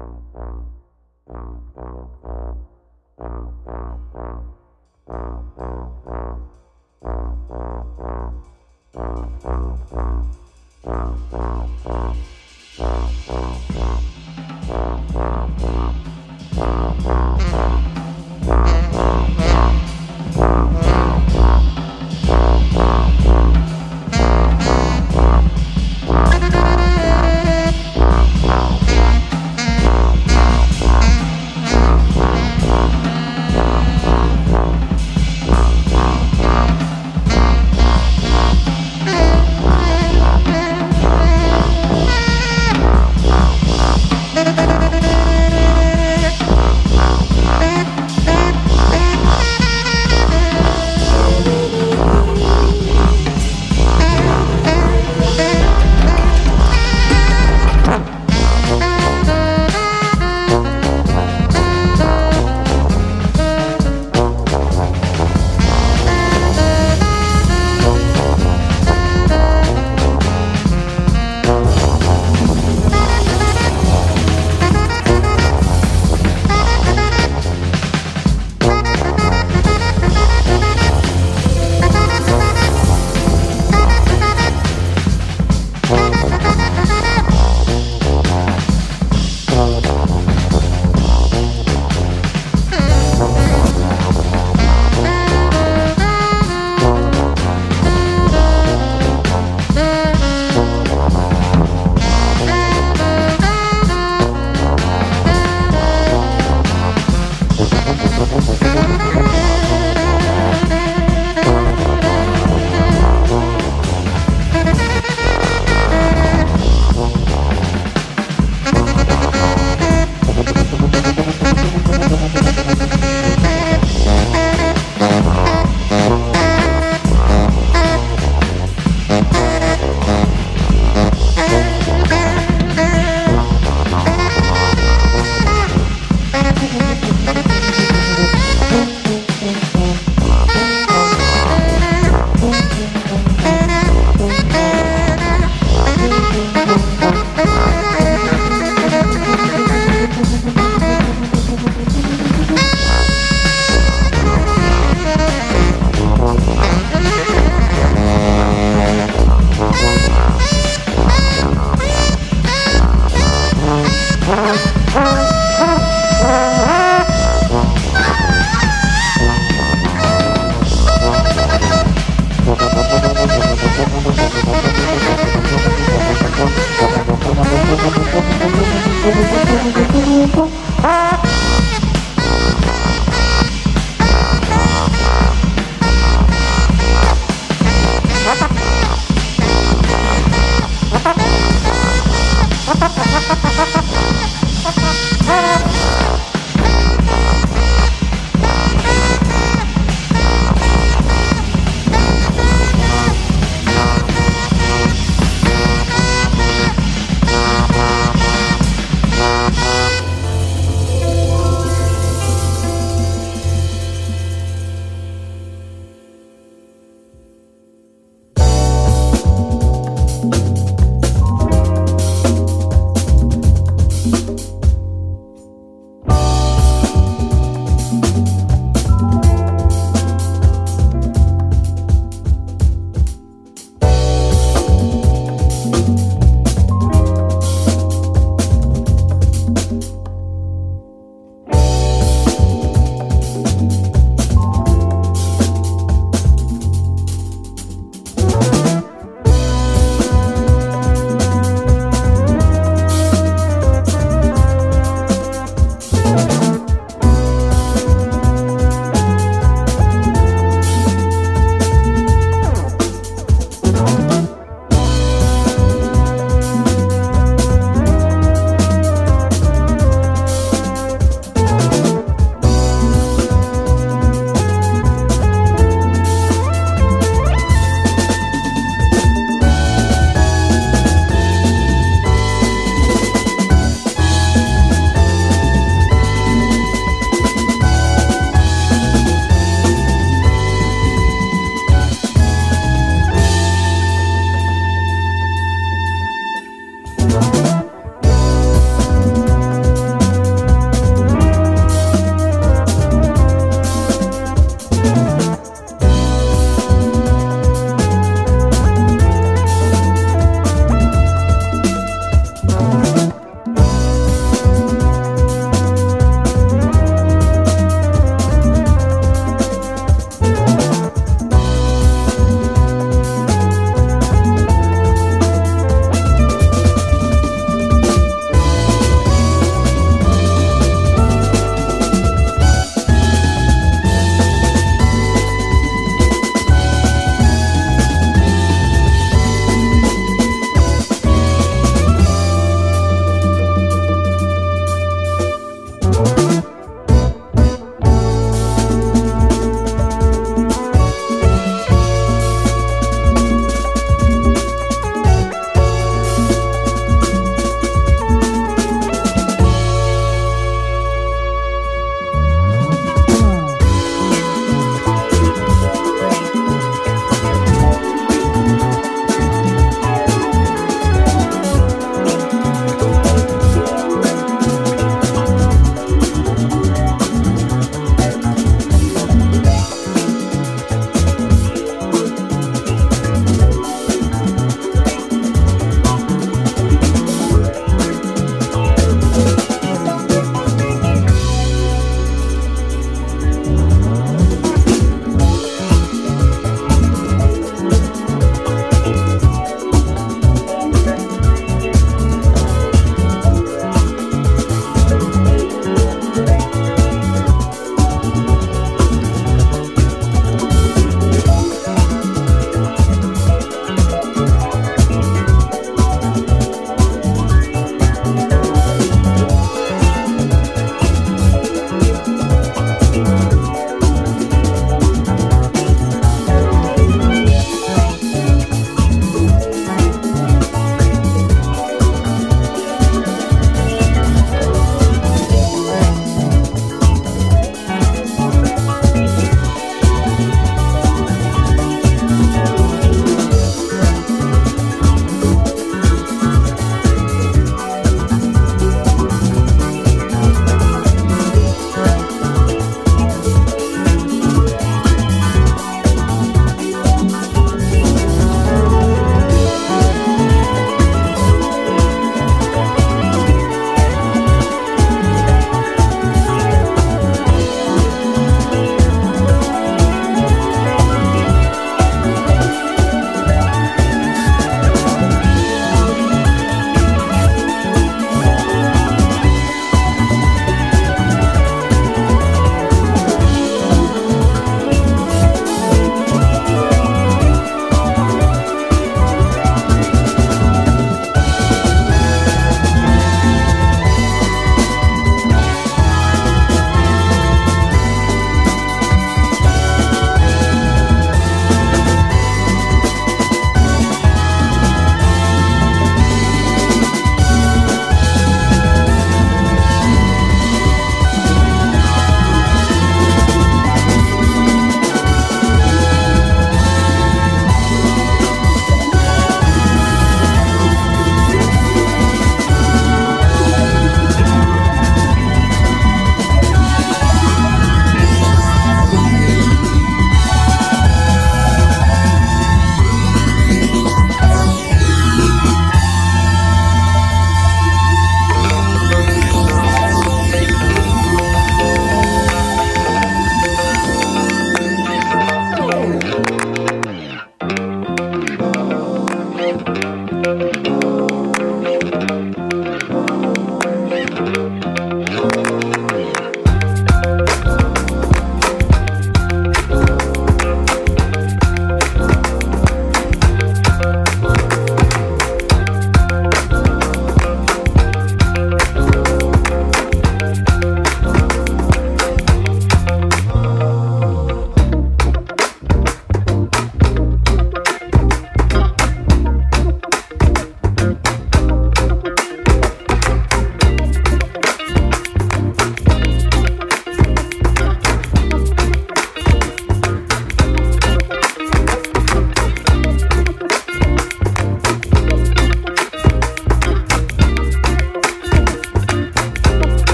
Wow. Wow.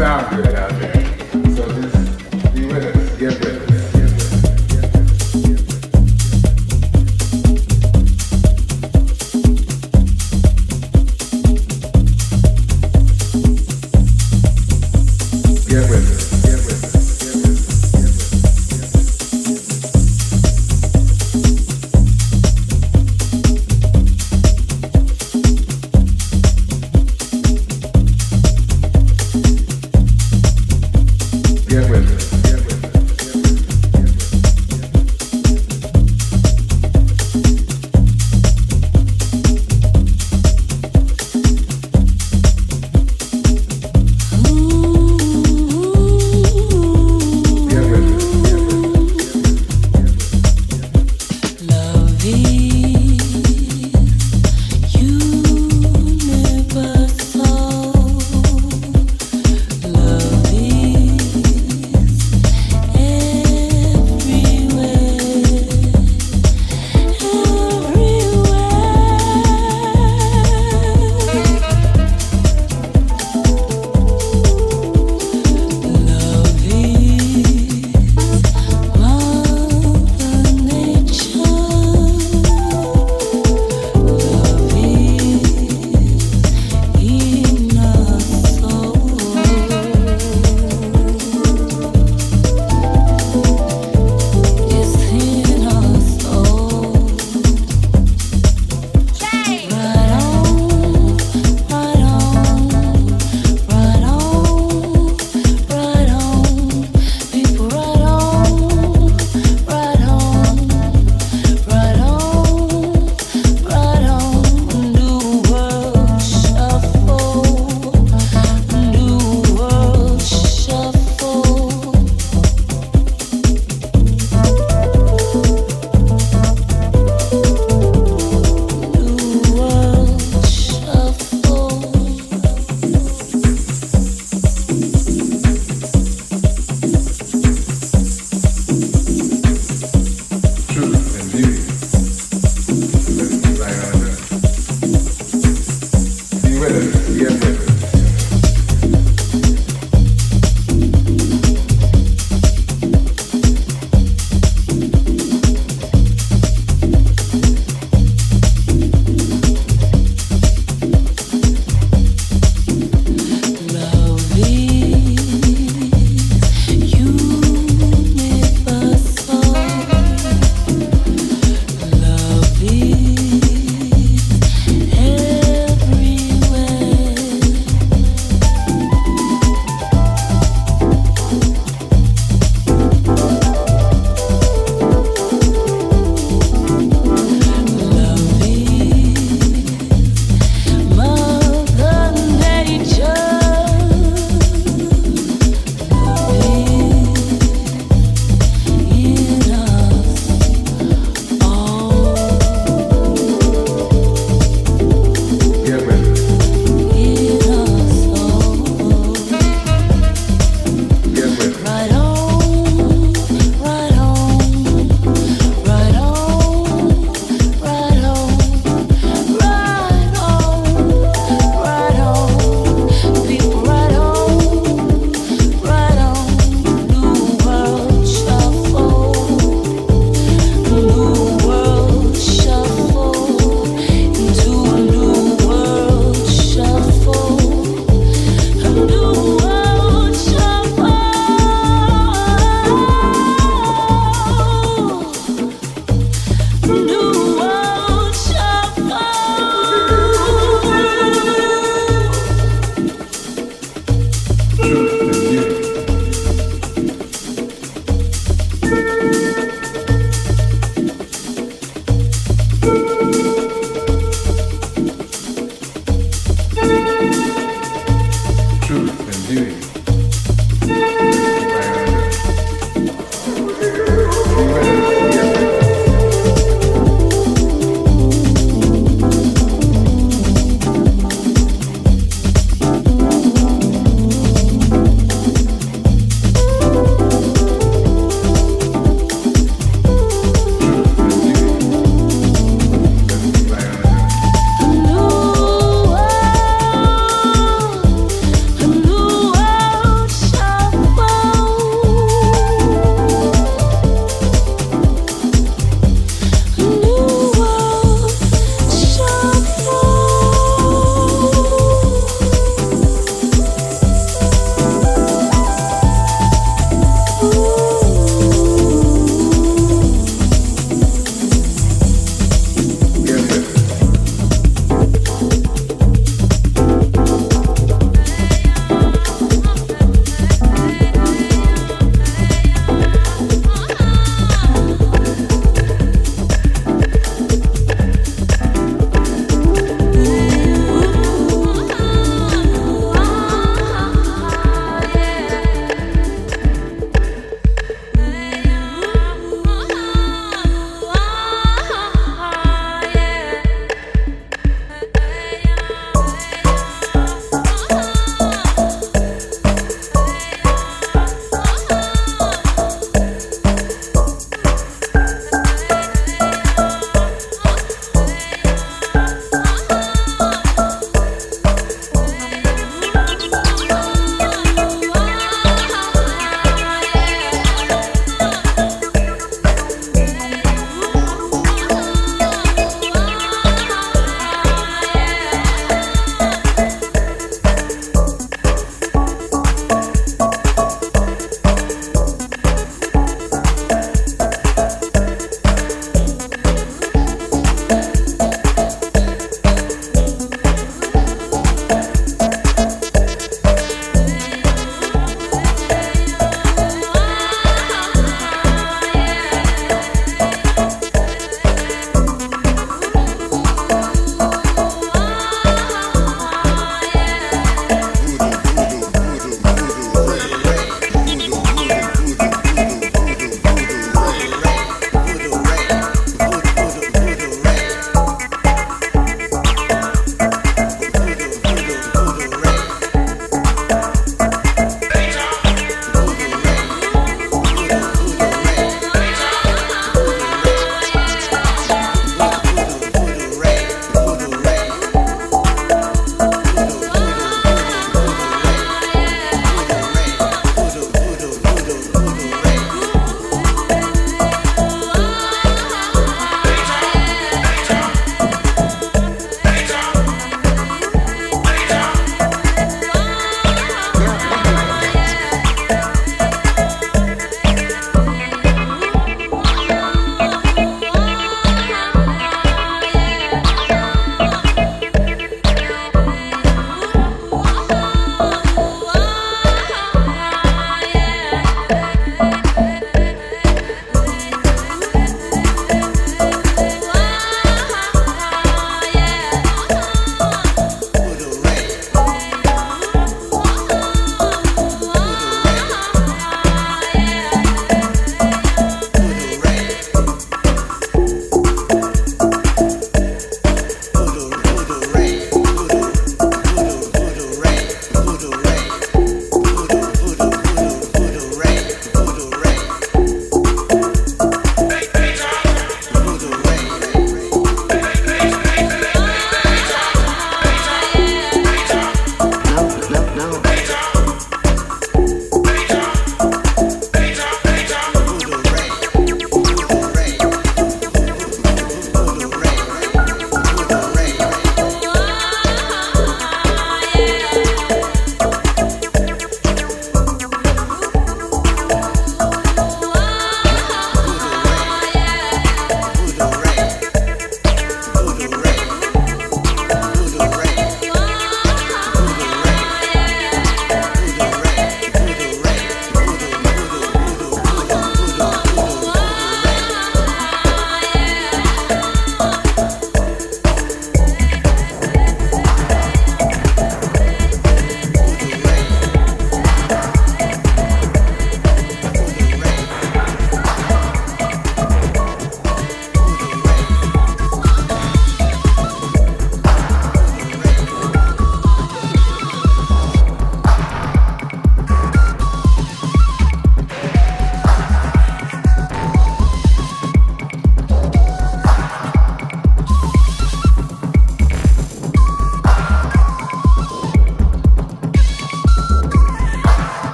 sound good out there.